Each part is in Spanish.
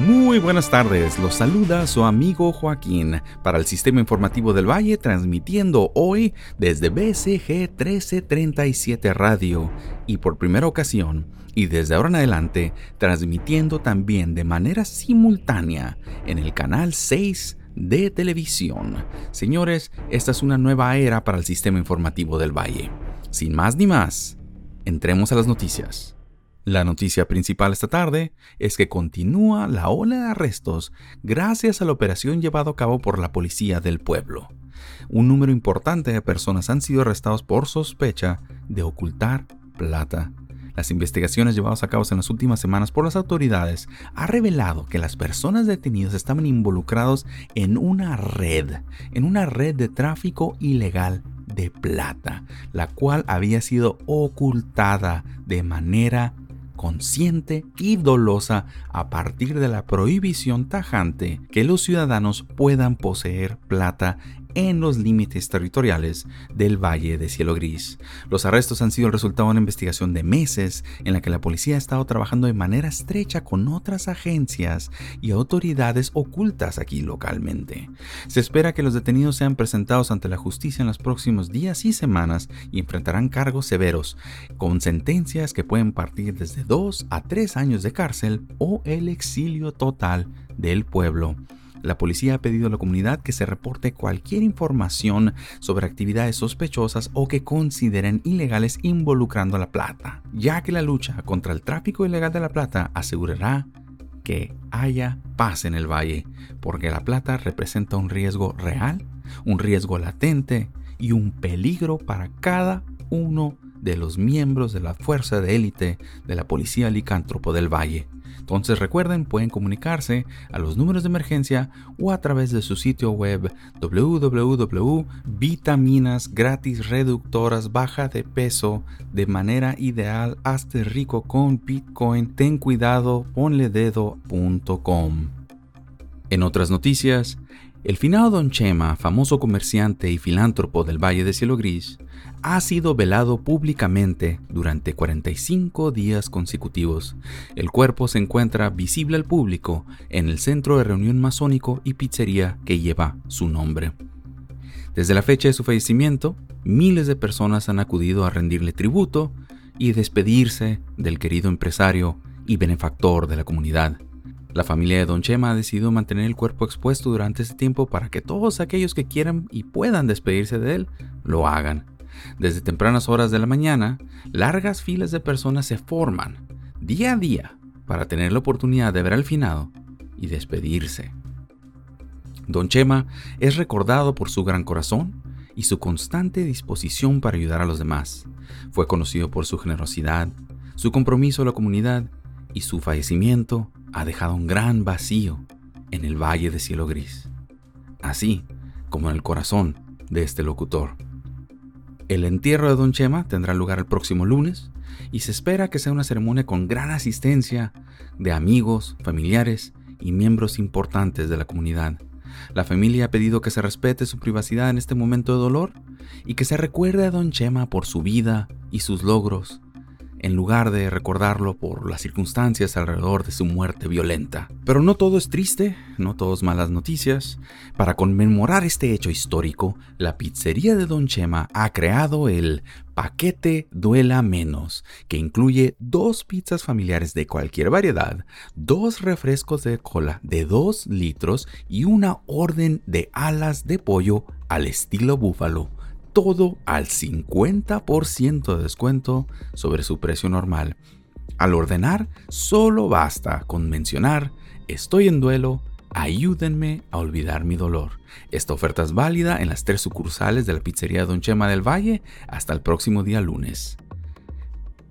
Muy buenas tardes, los saluda su amigo Joaquín para el Sistema Informativo del Valle transmitiendo hoy desde BCG 1337 Radio y por primera ocasión y desde ahora en adelante transmitiendo también de manera simultánea en el canal 6 de televisión. Señores, esta es una nueva era para el Sistema Informativo del Valle. Sin más ni más, entremos a las noticias. La noticia principal esta tarde es que continúa la ola de arrestos gracias a la operación llevada a cabo por la policía del pueblo. Un número importante de personas han sido arrestados por sospecha de ocultar plata. Las investigaciones llevadas a cabo en las últimas semanas por las autoridades ha revelado que las personas detenidas estaban involucrados en una red, en una red de tráfico ilegal de plata, la cual había sido ocultada de manera consciente y dolosa a partir de la prohibición tajante que los ciudadanos puedan poseer plata en los límites territoriales del Valle de Cielo Gris. Los arrestos han sido el resultado de una investigación de meses en la que la policía ha estado trabajando de manera estrecha con otras agencias y autoridades ocultas aquí localmente. Se espera que los detenidos sean presentados ante la justicia en los próximos días y semanas y enfrentarán cargos severos, con sentencias que pueden partir desde dos a tres años de cárcel o el exilio total del pueblo. La policía ha pedido a la comunidad que se reporte cualquier información sobre actividades sospechosas o que consideren ilegales involucrando la plata, ya que la lucha contra el tráfico ilegal de la plata asegurará que haya paz en el valle, porque la plata representa un riesgo real, un riesgo latente y un peligro para cada uno de los miembros de la fuerza de élite de la policía licántropo del valle. Entonces recuerden, pueden comunicarse a los números de emergencia o a través de su sitio web www.vitaminas gratis reductoras baja de peso de manera ideal hazte rico con Bitcoin ten cuidado ponle dedo.com. En otras noticias, el finado Don Chema, famoso comerciante y filántropo del Valle de Cielo Gris, ha sido velado públicamente durante 45 días consecutivos. El cuerpo se encuentra visible al público en el centro de reunión masónico y pizzería que lleva su nombre. Desde la fecha de su fallecimiento, miles de personas han acudido a rendirle tributo y despedirse del querido empresario y benefactor de la comunidad. La familia de Don Chema ha decidido mantener el cuerpo expuesto durante este tiempo para que todos aquellos que quieran y puedan despedirse de él lo hagan. Desde tempranas horas de la mañana, largas filas de personas se forman día a día para tener la oportunidad de ver al finado y despedirse. Don Chema es recordado por su gran corazón y su constante disposición para ayudar a los demás. Fue conocido por su generosidad, su compromiso a la comunidad y su fallecimiento ha dejado un gran vacío en el Valle de Cielo Gris, así como en el corazón de este locutor. El entierro de Don Chema tendrá lugar el próximo lunes y se espera que sea una ceremonia con gran asistencia de amigos, familiares y miembros importantes de la comunidad. La familia ha pedido que se respete su privacidad en este momento de dolor y que se recuerde a Don Chema por su vida y sus logros, en lugar de recordarlo por las circunstancias alrededor de su muerte violenta. Pero no todo es triste, no todo es malas noticias. Para conmemorar este hecho histórico, la pizzería de Don Chema ha creado el paquete Duela Menos, que incluye dos pizzas familiares de cualquier variedad, dos refrescos de cola de 2 litros y una orden de alas de pollo al estilo búfalo todo al 50% de descuento sobre su precio normal. Al ordenar, solo basta con mencionar, estoy en duelo, ayúdenme a olvidar mi dolor. Esta oferta es válida en las tres sucursales de la pizzería Don Chema del Valle hasta el próximo día lunes.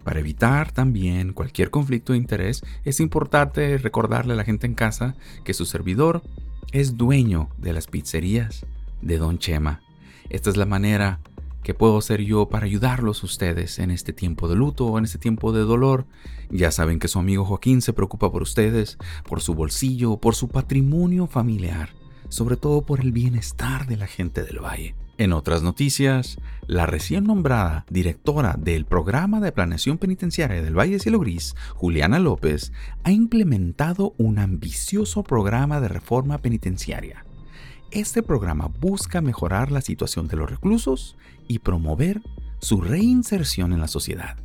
Para evitar también cualquier conflicto de interés, es importante recordarle a la gente en casa que su servidor es dueño de las pizzerías de Don Chema. Esta es la manera que puedo hacer yo para ayudarlos ustedes en este tiempo de luto en este tiempo de dolor. Ya saben que su amigo Joaquín se preocupa por ustedes, por su bolsillo, por su patrimonio familiar. sobre todo por el bienestar de la gente del valle. En otras noticias, la recién nombrada directora del programa de planeación penitenciaria del Valle Cielo Gris, Juliana López, ha implementado un ambicioso programa de reforma penitenciaria. Este programa busca mejorar la situación de los reclusos y promover su reinserción en la sociedad.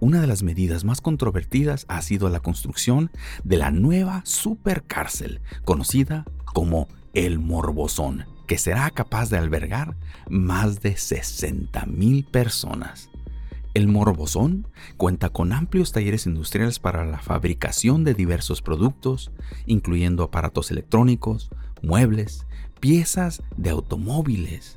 Una de las medidas más controvertidas ha sido la construcción de la nueva supercárcel, conocida como el Morbosón, que será capaz de albergar más de 60.000 personas. El Morbosón cuenta con amplios talleres industriales para la fabricación de diversos productos, incluyendo aparatos electrónicos, muebles, piezas de automóviles,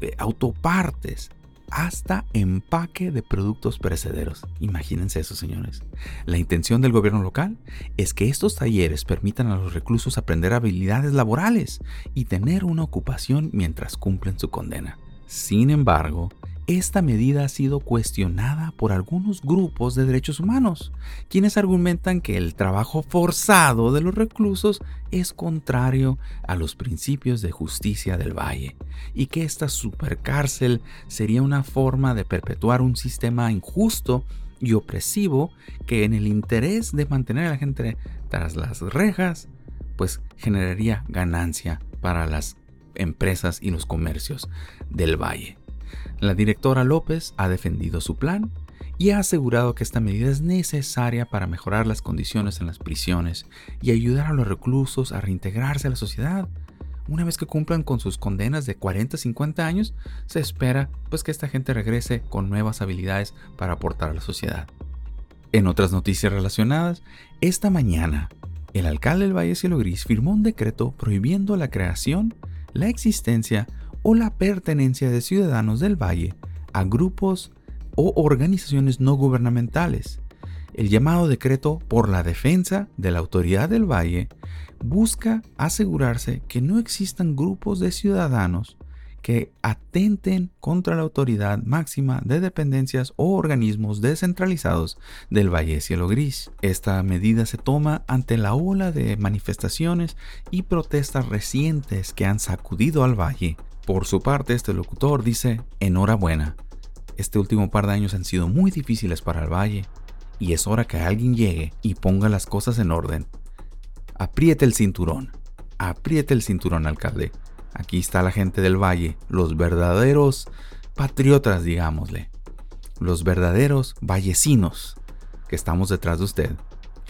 eh, autopartes, hasta empaque de productos perecederos. Imagínense eso, señores. La intención del gobierno local es que estos talleres permitan a los reclusos aprender habilidades laborales y tener una ocupación mientras cumplen su condena. Sin embargo, esta medida ha sido cuestionada por algunos grupos de derechos humanos, quienes argumentan que el trabajo forzado de los reclusos es contrario a los principios de justicia del valle y que esta supercárcel sería una forma de perpetuar un sistema injusto y opresivo que en el interés de mantener a la gente tras las rejas, pues generaría ganancia para las empresas y los comercios del valle. La directora López ha defendido su plan y ha asegurado que esta medida es necesaria para mejorar las condiciones en las prisiones y ayudar a los reclusos a reintegrarse a la sociedad. Una vez que cumplan con sus condenas de 40 50 años, se espera pues que esta gente regrese con nuevas habilidades para aportar a la sociedad. En otras noticias relacionadas, esta mañana, el alcalde del Valle Cielo Gris firmó un decreto prohibiendo la creación, la existencia o la pertenencia de ciudadanos del valle a grupos o organizaciones no gubernamentales. El llamado decreto por la defensa de la autoridad del valle busca asegurarse que no existan grupos de ciudadanos que atenten contra la autoridad máxima de dependencias o organismos descentralizados del Valle Cielo Gris. Esta medida se toma ante la ola de manifestaciones y protestas recientes que han sacudido al valle por su parte, este locutor dice, enhorabuena, este último par de años han sido muy difíciles para el valle y es hora que alguien llegue y ponga las cosas en orden. Apriete el cinturón, apriete el cinturón, alcalde. Aquí está la gente del valle, los verdaderos patriotas, digámosle, los verdaderos vallecinos que estamos detrás de usted.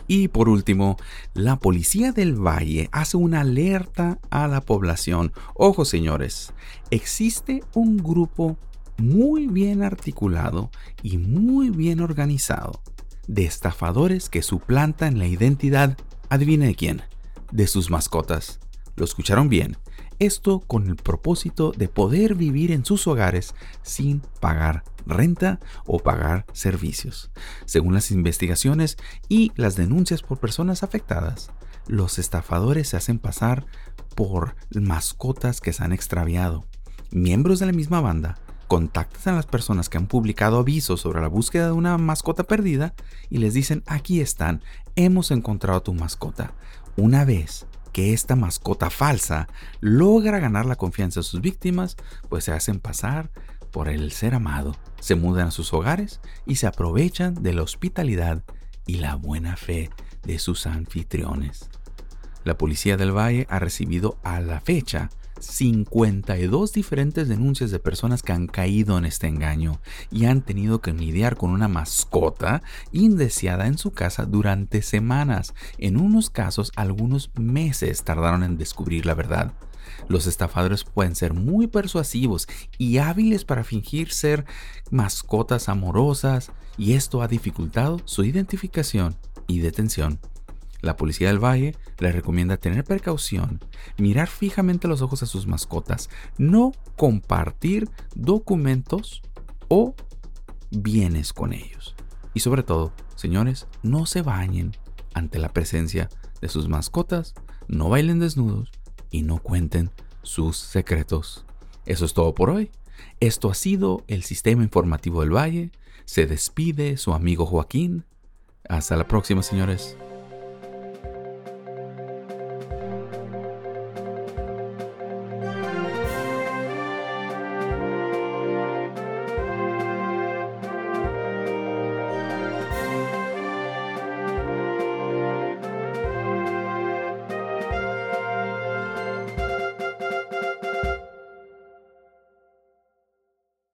Y por último, la policía del valle hace una alerta a la población. Ojo señores, existe un grupo muy bien articulado y muy bien organizado de estafadores que suplantan la identidad, adivine de quién, de sus mascotas. Lo escucharon bien. Esto con el propósito de poder vivir en sus hogares sin pagar renta o pagar servicios. Según las investigaciones y las denuncias por personas afectadas, los estafadores se hacen pasar por mascotas que se han extraviado. Miembros de la misma banda contactan a las personas que han publicado avisos sobre la búsqueda de una mascota perdida y les dicen, aquí están, hemos encontrado tu mascota. Una vez que esta mascota falsa logra ganar la confianza de sus víctimas, pues se hacen pasar por el ser amado, se mudan a sus hogares y se aprovechan de la hospitalidad y la buena fe de sus anfitriones. La policía del Valle ha recibido a la fecha 52 diferentes denuncias de personas que han caído en este engaño y han tenido que lidiar con una mascota indeseada en su casa durante semanas. En unos casos, algunos meses tardaron en descubrir la verdad. Los estafadores pueden ser muy persuasivos y hábiles para fingir ser mascotas amorosas y esto ha dificultado su identificación y detención. La policía del valle les recomienda tener precaución, mirar fijamente los ojos a sus mascotas, no compartir documentos o bienes con ellos. Y sobre todo, señores, no se bañen ante la presencia de sus mascotas, no bailen desnudos y no cuenten sus secretos. Eso es todo por hoy. Esto ha sido el Sistema Informativo del Valle. Se despide su amigo Joaquín. Hasta la próxima, señores.